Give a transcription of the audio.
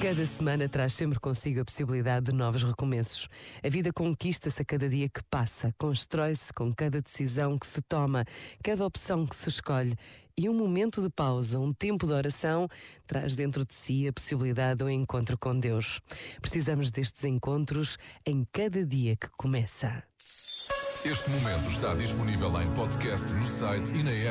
Cada semana traz sempre consigo a possibilidade de novos recomeços. A vida conquista-se a cada dia que passa, constrói-se com cada decisão que se toma, cada opção que se escolhe. E um momento de pausa, um tempo de oração, traz dentro de si a possibilidade de um encontro com Deus. Precisamos destes encontros em cada dia que começa. Este momento está disponível em podcast no site e na app.